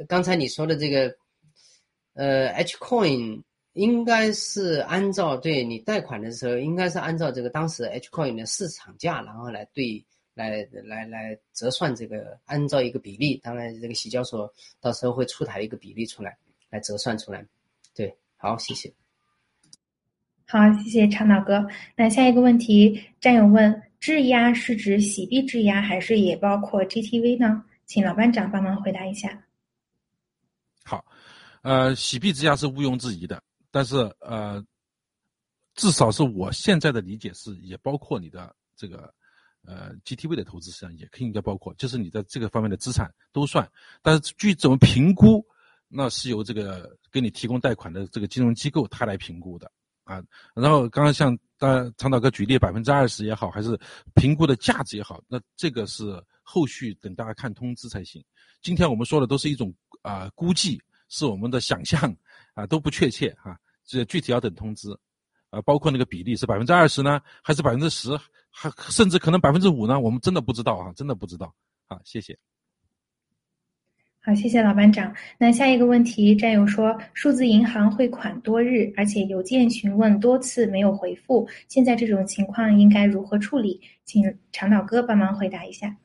D: 刚才你说的这个，呃，H coin。应该是按照对你贷款的时候，应该是按照这个当时 H coin 的市场价，然后来对来来来折算这个，按照一个比例，当然这个洗交所到时候会出台一个比例出来，来折算出来。对，好，谢谢。
B: 好，谢谢长岛哥。那下一个问题，战友问：质押是指洗币质押，还是也包括 GTV 呢？请老班长帮忙回答一下。
C: 好，呃，洗币质押是毋庸置疑的。但是呃，至少是我现在的理解是，也包括你的这个呃 GTV 的投资，实际上也可以应该包括，就是你的这个方面的资产都算。但是据怎么评估，那是由这个给你提供贷款的这个金融机构他来评估的啊。然后刚刚像大长岛哥举例，百分之二十也好，还是评估的价值也好，那这个是后续等大家看通知才行。今天我们说的都是一种啊估计，是我们的想象啊都不确切哈。这具体要等通知，啊，包括那个比例是百分之二十呢，还是百分之十，还甚至可能百分之五呢？我们真的不知道啊，真的不知道。好，谢谢。
B: 好，谢谢老班长。那下一个问题，战友说，数字银行汇款多日，而且邮件询问多次没有回复，现在这种情况应该如何处理？请长岛哥帮忙回答一下。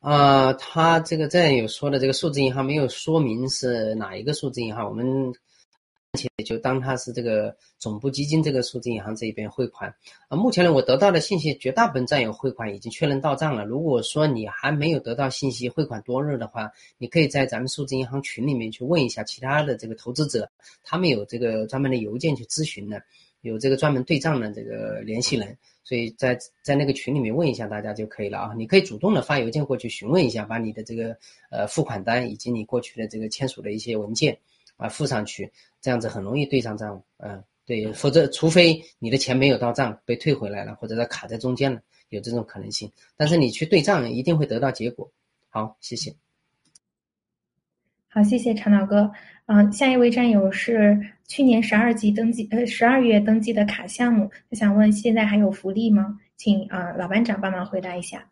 D: 啊，他这个战友说的这个数字银行没有说明是哪一个数字银行，我们。且就当它是这个总部基金这个数字银行这一边汇款啊，目前呢我得到的信息，绝大部分战友汇款已经确认到账了。如果说你还没有得到信息，汇款多日的话，你可以在咱们数字银行群里面去问一下其他的这个投资者，他们有这个专门的邮件去咨询的，有这个专门对账的这个联系人，所以在在那个群里面问一下大家就可以了啊。你可以主动的发邮件过去询问一下，把你的这个呃付款单以及你过去的这个签署的一些文件。啊，付上去，这样子很容易对上账。嗯，对，否则除非你的钱没有到账被退回来了，或者它卡在中间了，有这种可能性。但是你去对账，一定会得到结果。好，谢谢。
B: 好，谢谢长岛哥。嗯，下一位战友是去年十二级登记，呃，十二月登记的卡项目，他想问现在还有福利吗？请啊老班长帮忙回答一下。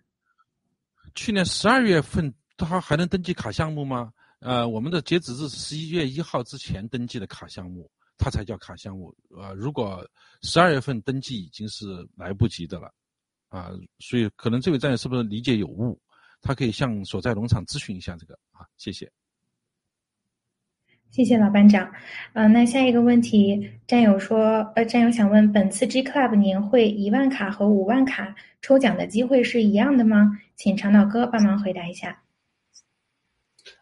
C: 去年十二月份他还能登记卡项目吗？呃，我们的截止日是十一月一号之前登记的卡项目，它才叫卡项目。呃，如果十二月份登记已经是来不及的了，啊，所以可能这位战友是不是理解有误？他可以向所在农场咨询一下这个啊，谢谢。
B: 谢谢老班长。呃，那下一个问题，战友说，呃，战友想问，本次 G Club 年会一万卡和五万卡抽奖的机会是一样的吗？请长岛哥帮忙回答一下。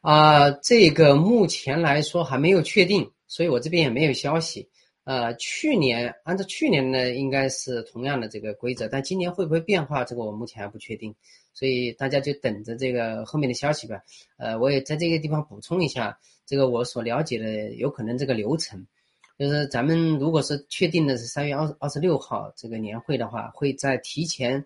D: 啊，这个目前来说还没有确定，所以我这边也没有消息。呃，去年按照去年呢，应该是同样的这个规则，但今年会不会变化，这个我目前还不确定。所以大家就等着这个后面的消息吧。呃，我也在这个地方补充一下，这个我所了解的有可能这个流程，就是咱们如果是确定的是三月二二十六号这个年会的话，会在提前。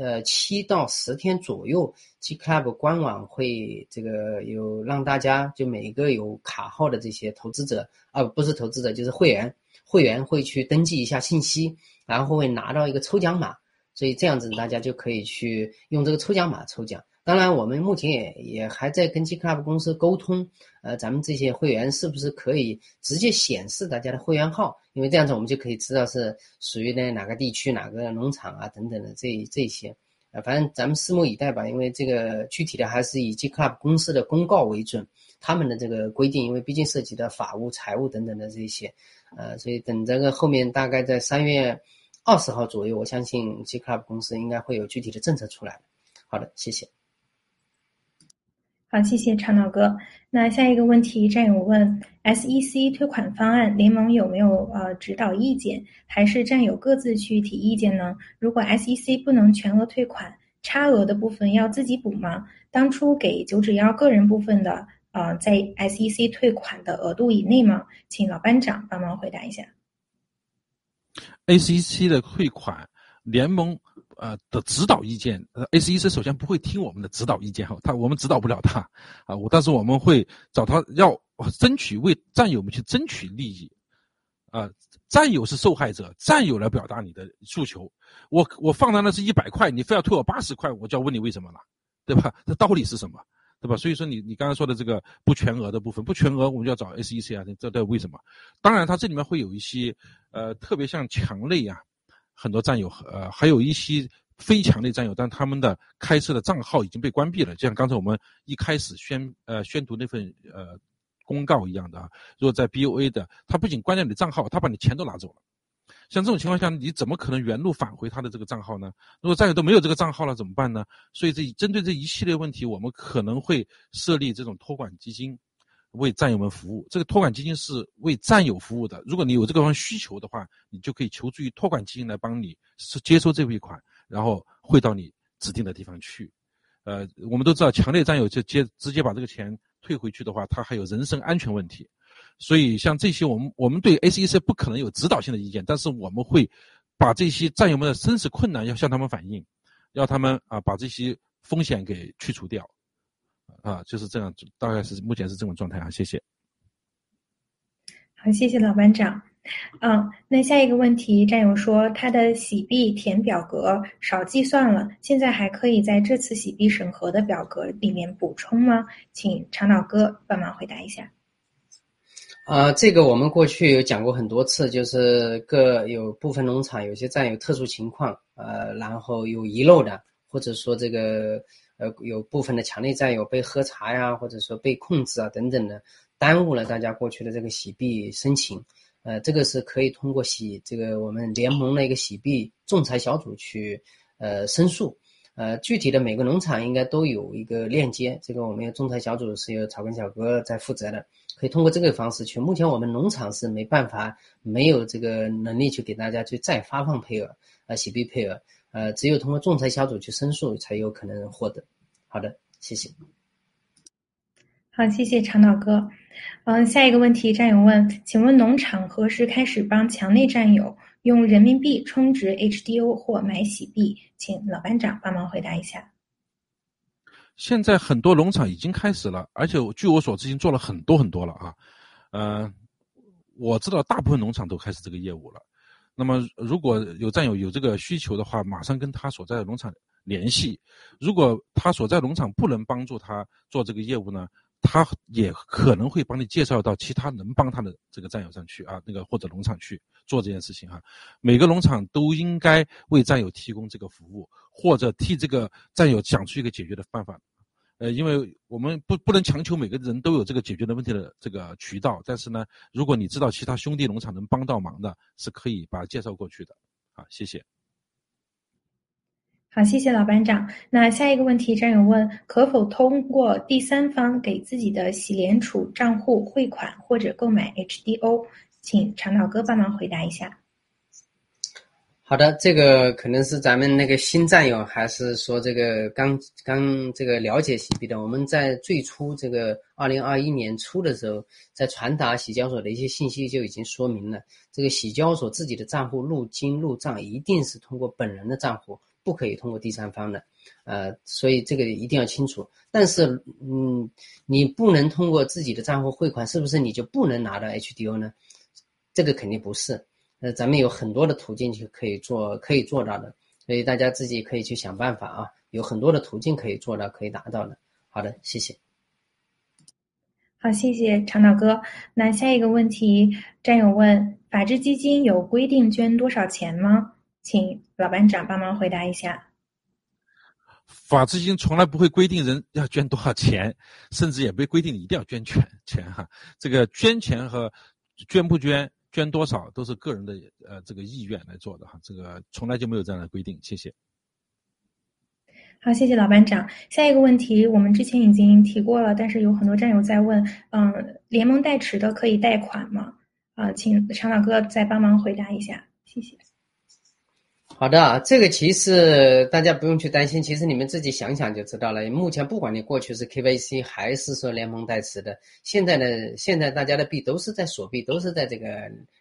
D: 呃，七到十天左右，G Club 官网会这个有让大家就每个有卡号的这些投资者啊，不是投资者就是会员，会员会去登记一下信息，然后会拿到一个抽奖码，所以这样子大家就可以去用这个抽奖码抽奖。当然，我们目前也也还在跟 G Club 公司沟通，呃，咱们这些会员是不是可以直接显示大家的会员号？因为这样子我们就可以知道是属于的哪个地区、哪个农场啊等等的这这些，啊，反正咱们拭目以待吧。因为这个具体的还是以 G Club 公司的公告为准，他们的这个规定，因为毕竟涉及到法务、财务等等的这些，呃，所以等这个后面大概在三月二十号左右，我相信 G Club 公司应该会有具体的政策出来。好的，谢谢。
B: 好，谢谢长岛哥。那下一个问题，战友问：SEC 退款方案，联盟有没有呃指导意见，还是战友各自去提意见呢？如果 SEC 不能全额退款，差额的部分要自己补吗？当初给九指妖个人部分的，呃，在 SEC 退款的额度以内吗？请老班长帮忙回答一下。
C: SEC 的退款，联盟。呃的指导意见，呃，SEC 首先不会听我们的指导意见哈，他我们指导不了他，啊，我但是我们会找他要争取为战友们去争取利益，啊，战友是受害者，战友来表达你的诉求，我我放的那是一百块，你非要退我八十块，我就要问你为什么了，对吧？这道理是什么？对吧？所以说你你刚才说的这个不全额的部分，不全额我们就要找 SEC 啊，这这为什么？当然它这里面会有一些呃特别像强类啊。很多战友，呃，还有一些非强的战友，但他们的开设的账号已经被关闭了。就像刚才我们一开始宣呃宣读那份呃公告一样的啊，如果在 BOA 的，他不仅关掉你的账号，他把你钱都拿走了。像这种情况下，你怎么可能原路返回他的这个账号呢？如果战友都没有这个账号了，怎么办呢？所以这针对这一系列问题，我们可能会设立这种托管基金。为战友们服务，这个托管基金是为战友服务的。如果你有这个方需求的话，你就可以求助于托管基金来帮你是接收这笔款，然后汇到你指定的地方去。呃，我们都知道，强烈战友就接直接把这个钱退回去的话，他还有人身安全问题。所以像这些，我们我们对 SEC 不可能有指导性的意见，但是我们会把这些战友们的生死困难要向他们反映，要他们啊把这些风险给去除掉。啊，就是这样，大概是目前是这种状态啊。谢谢。
B: 好，谢谢老班长。嗯，那下一个问题，战友说他的洗币填表格少计算了，现在还可以在这次洗币审核的表格里面补充吗？请长岛哥帮忙回答一下。
D: 啊，这个我们过去有讲过很多次，就是各有部分农场有些占有特殊情况，呃，然后有遗漏的，或者说这个。呃，有部分的强烈战友被喝茶呀，或者说被控制啊等等的，耽误了大家过去的这个洗币申请。呃，这个是可以通过洗这个我们联盟的一个洗币仲裁小组去呃申诉。呃，具体的每个农场应该都有一个链接，这个我们仲裁小组是由草根小哥在负责的，可以通过这个方式去。目前我们农场是没办法，没有这个能力去给大家去再发放配额，呃，洗币配额。呃，只有通过仲裁小组去申诉，才有可能获得。好的，谢谢。
B: 好，谢谢长岛哥。嗯，下一个问题，战友问，请问农场何时开始帮墙内战友用人民币充值 HDO 或买洗币？请老班长帮忙回答一下。
C: 现在很多农场已经开始了，而且据我所知，已经做了很多很多了啊。嗯，我知道大部分农场都开始这个业务了。那么，如果有战友有这个需求的话，马上跟他所在的农场联系。如果他所在农场不能帮助他做这个业务呢，他也可能会帮你介绍到其他能帮他的这个战友上去啊，那个或者农场去做这件事情哈。每个农场都应该为战友提供这个服务，或者替这个战友想出一个解决的办法。呃，因为我们不不能强求每个人都有这个解决的问题的这个渠道，但是呢，如果你知道其他兄弟农场能帮到忙的，是可以把介绍过去的。好，谢谢。
B: 好，谢谢老班长。那下一个问题，战友问：可否通过第三方给自己的洗联储账户汇款或者购买 HDO？请长岛哥帮忙回答一下。
D: 好的，这个可能是咱们那个新战友，还是说这个刚刚这个了解洗币的？我们在最初这个二零二一年初的时候，在传达洗交所的一些信息就已经说明了，这个洗交所自己的账户入金入账一定是通过本人的账户，不可以通过第三方的，呃，所以这个一定要清楚。但是，嗯，你不能通过自己的账户汇款，是不是你就不能拿到 HDO 呢？这个肯定不是。呃，咱们有很多的途径去可以做，可以做到的，所以大家自己可以去想办法啊，有很多的途径可以做到，可以达到的。好的，谢谢。
B: 好，谢谢长岛哥。那下一个问题，战友问：法治基金有规定捐多少钱吗？请老班长帮忙回答一下。
C: 法治基金从来不会规定人要捐多少钱，甚至也没规定你一定要捐钱钱哈。这个捐钱和捐不捐。捐多少都是个人的呃这个意愿来做的哈，这个从来就没有这样的规定。谢谢。
B: 好，谢谢老班长。下一个问题，我们之前已经提过了，但是有很多战友在问，嗯，联盟代持的可以贷款吗？啊，请常老哥再帮忙回答一下，谢谢。
D: 好的，这个其实大家不用去担心，其实你们自己想想就知道了。目前不管你过去是 KYC 还是说联盟代持的，现在呢，现在大家的币都是在锁币，都是在这个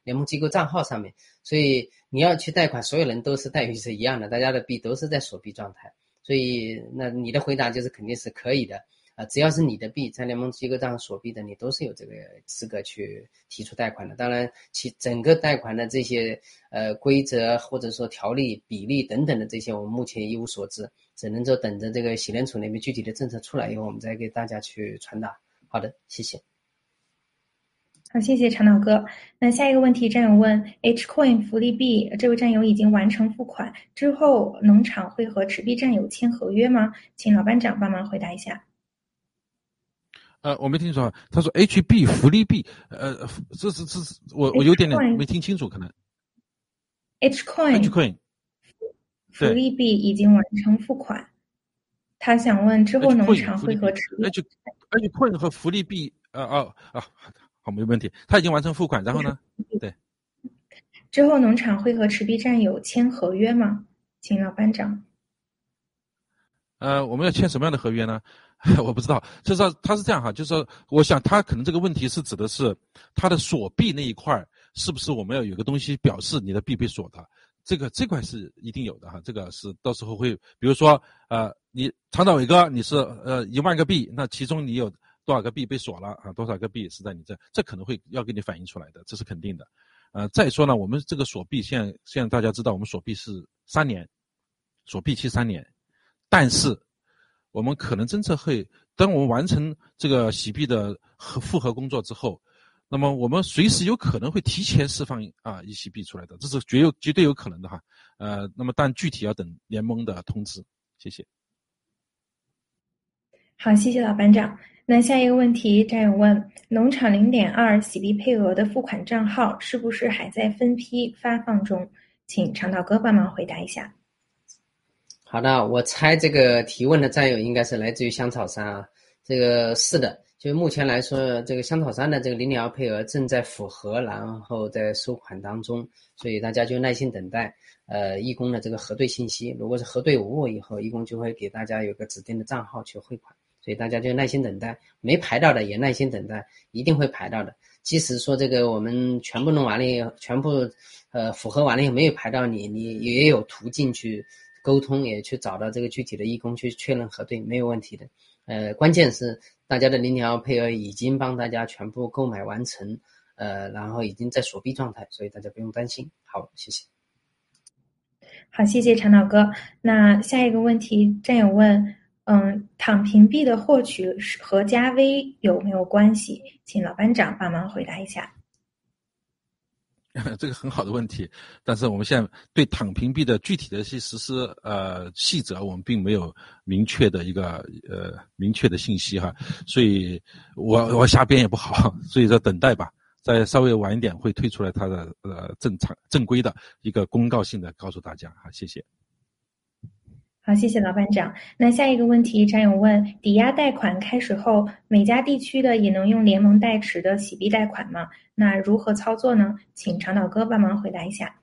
D: 联盟机构账号上面，所以你要去贷款，所有人都是待遇是一样的，大家的币都是在锁币状态，所以那你的回答就是肯定是可以的。啊，只要是你的币在联盟机构账锁币的，你都是有这个资格去提出贷款的。当然，其整个贷款的这些呃规则或者说条例、比例等等的这些，我们目前一无所知，只能说等着这个洗联储那边具体的政策出来以后，我们再给大家去传达。好的，谢谢。
B: 好，谢谢长岛哥。那下一个问题，战友问：H Coin 福利币，这位战友已经完成付款之后，农场会和持币战友签合约吗？请老班长帮忙回答一下。
C: 呃，我没听说，他说 HB 福利币，呃，这是这是我我有点点没听清楚，可能。
B: H coin
C: H coin
B: 福利币已经完成付款，他想问之后农场会和持币
C: H H coin 和福利币，呃哦啊，好没问题，他已经完成付款，然后呢？对。
B: 之后农场会和持币战友签合约吗？请老班长。
C: 呃，我们要签什么样的合约呢？[LAUGHS] 我不知道，就是他是这样哈，就是说，我想他可能这个问题是指的是他的锁币那一块是不是我们要有个东西表示你的币被锁的？这个这块是一定有的哈，这个是到时候会，比如说呃，你长岛伟哥你是呃一万个币，那其中你有多少个币被锁了啊？多少个币是在你这？这可能会要给你反映出来的，这是肯定的。呃，再说呢，我们这个锁币现现在大家知道，我们锁币是三年，锁币期三年，但是。我们可能政策会，当我们完成这个洗币的核复核工作之后，那么我们随时有可能会提前释放啊一洗币出来的，这是绝有绝对有可能的哈。呃，那么但具体要等联盟的通知。谢谢。
B: 好，谢谢老班长。那下一个问题，战友问：农场零点二洗币配额的付款账号是不是还在分批发放中？请长岛哥帮忙回答一下。
D: 好的，我猜这个提问的战友应该是来自于香草山啊。这个是的，就目前来说，这个香草山的这个零点二配额正在符合，然后在收款当中，所以大家就耐心等待。呃，义工的这个核对信息，如果是核对无误以后，义工就会给大家有个指定的账号去汇款，所以大家就耐心等待。没排到的也耐心等待，一定会排到的。即使说这个我们全部弄完了以后，全部呃符合完了以后没有排到你，你也有途径去。沟通也去找到这个具体的义工去确认核对没有问题的，呃，关键是大家的零点二配额已经帮大家全部购买完成，呃，然后已经在锁币状态，所以大家不用担心。好，谢谢。
B: 好，谢谢长岛哥。那下一个问题，战友问，嗯，躺平币的获取和加微有没有关系？请老班长帮忙回答一下。[LAUGHS]
C: 这个很好的问题，但是我们现在对躺平币的具体的一些实施呃细则，我们并没有明确的一个呃明确的信息哈，所以我我瞎编也不好，所以说等待吧，再稍微晚一点会推出来它的呃正常正规的一个公告性的告诉大家哈，谢谢。
B: 好，谢谢老班长。那下一个问题，战友问：抵押贷款开始后，每家地区的也能用联盟代持的洗币贷款吗？那如何操作呢？请长岛哥帮忙回答一下。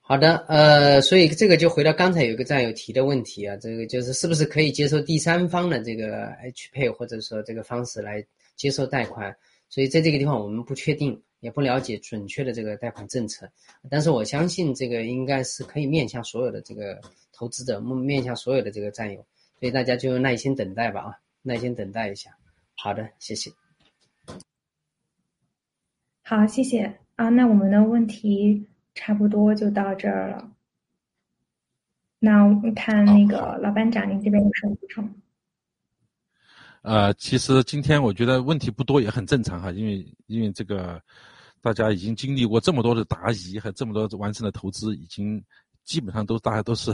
D: 好的，呃，所以这个就回到刚才有个战友提的问题啊，这个就是是不是可以接受第三方的这个 H 配或者说这个方式来接受贷款？所以在这个地方我们不确定，也不了解准确的这个贷款政策，但是我相信这个应该是可以面向所有的这个投资者，面向所有的这个战友，所以大家就耐心等待吧啊，耐心等待一下。好的，谢谢。
B: 好，谢谢啊，那我们的问题。差不多就到这儿了。那我们看那个老班长，您这边有什么补充？
C: 呃，其实今天我觉得问题不多，也很正常哈，因为因为这个大家已经经历过这么多的答疑和这么多完成的投资，已经基本上都大家都是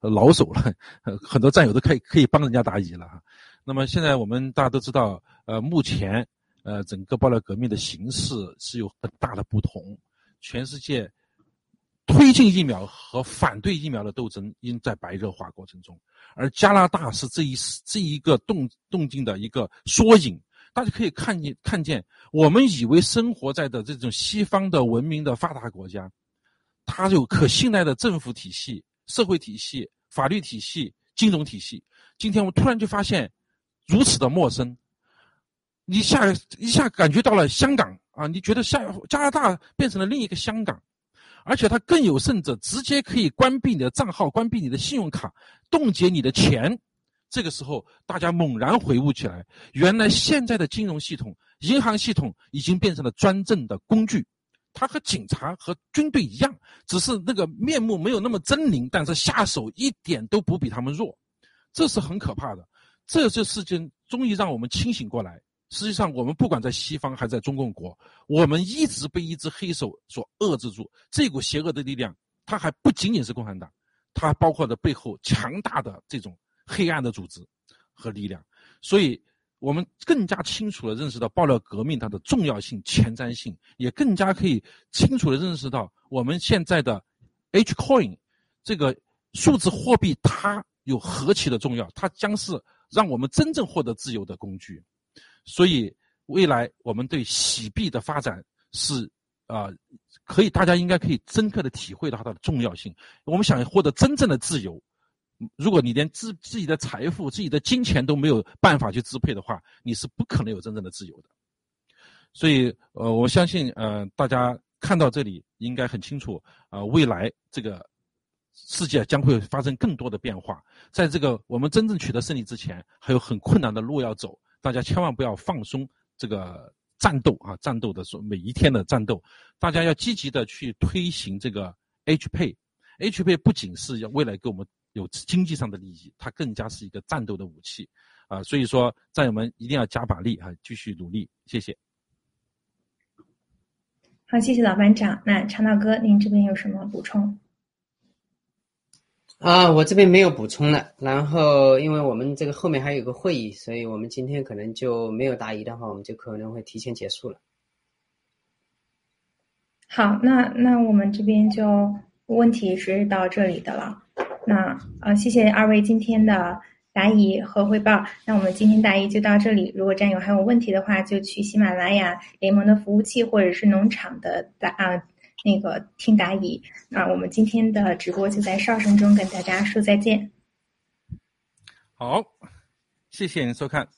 C: 老手了，[LAUGHS] 很多战友都可以可以帮人家答疑了哈。那么现在我们大家都知道，呃，目前呃整个爆料革命的形势是有很大的不同，全世界。推进疫苗和反对疫苗的斗争已经在白热化过程中，而加拿大是这一这一个动动静的一个缩影。大家可以看见，看见我们以为生活在的这种西方的文明的发达国家，它有可信赖的政府体系、社会体系、法律体系、金融体系。今天我突然就发现如此的陌生，一下一下感觉到了香港啊！你觉得下加拿大变成了另一个香港？而且它更有甚者，直接可以关闭你的账号，关闭你的信用卡，冻结你的钱。这个时候，大家猛然回悟起来，原来现在的金融系统、银行系统已经变成了专政的工具。它和警察和军队一样，只是那个面目没有那么狰狞，但是下手一点都不比他们弱。这是很可怕的。这这事情终于让我们清醒过来。实际上，我们不管在西方还是在中共国，我们一直被一只黑手所遏制住。这股邪恶的力量，它还不仅仅是共产党，它还包括着背后强大的这种黑暗的组织和力量。所以，我们更加清楚地认识到爆料革命它的重要性、前瞻性，也更加可以清楚地认识到我们现在的 H coin 这个数字货币它有何其的重要，它将是让我们真正获得自由的工具。所以，未来我们对洗币的发展是啊，可以大家应该可以深刻的体会到它的重要性。我们想获得真正的自由，如果你连自自己的财富、自己的金钱都没有办法去支配的话，你是不可能有真正的自由的。所以，呃，我相信，呃，大家看到这里应该很清楚，呃，未来这个世界将会发生更多的变化。在这个我们真正取得胜利之前，还有很困难的路要走。大家千万不要放松这个战斗啊！战斗的说每一天的战斗，大家要积极的去推行这个 HP。HP 不仅是要未来给我们有经济上的利益，它更加是一个战斗的武器啊！所以说，战友们一定要加把力啊，继续努力，谢谢。
B: 好，谢谢老班长。那长岛哥，您这边有什么补充？
D: 啊，我这边没有补充了。然后，因为我们这个后面还有个会议，所以我们今天可能就没有答疑的话，我们就可能会提前结束了。
B: 好，那那我们这边就问题是到这里的了。那呃，谢谢二位今天的答疑和汇报。那我们今天答疑就到这里。如果战友还有问题的话，就去喜马拉雅联盟的服务器或者是农场的答啊。那个听答疑，那我们今天的直播就在哨声中跟大家说再见。
C: 好，谢谢您收看。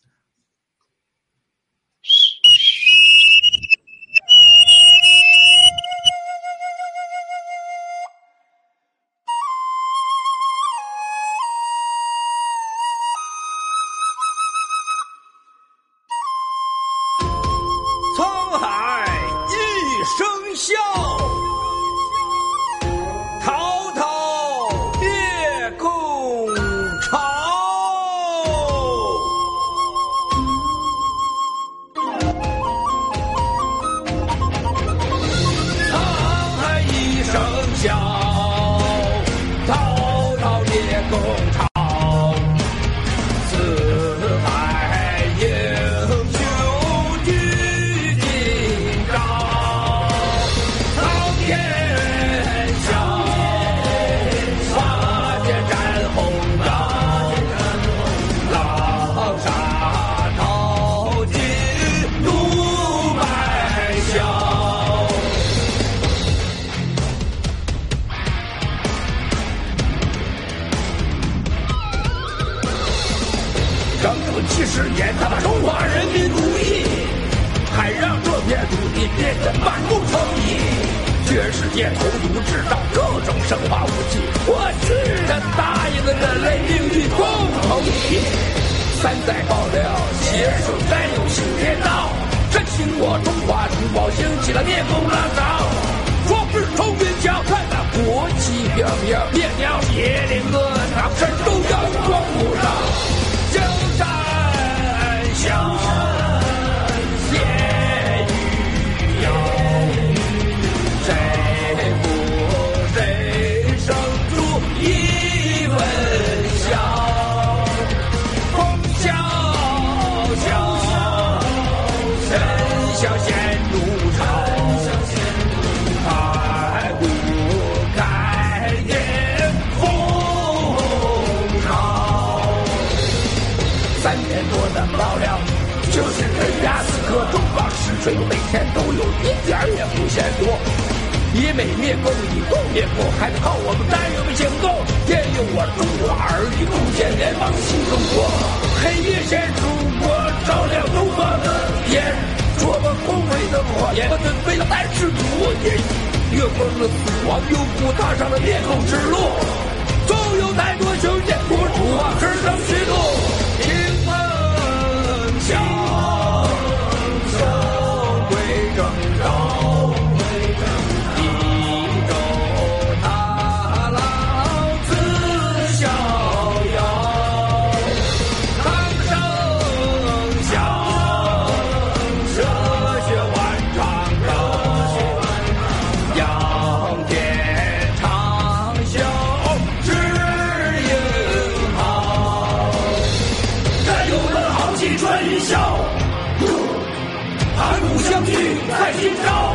A: you know.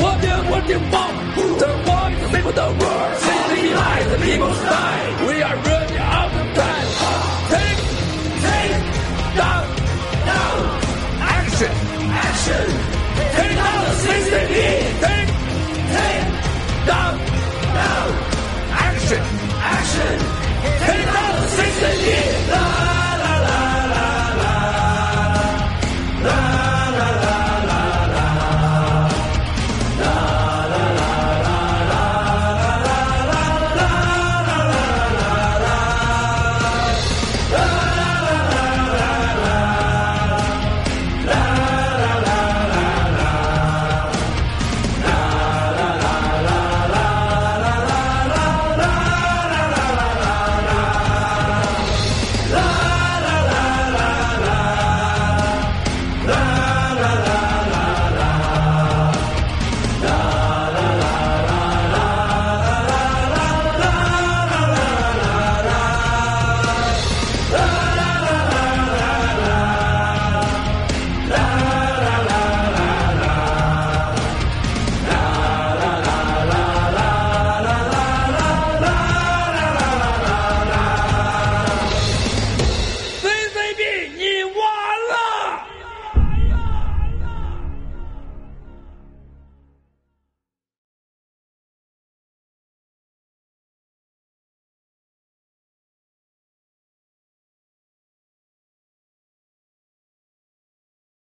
A: What what? The war the people the world. The people's die. We are running out of time. Take, take, down, down. Action, action.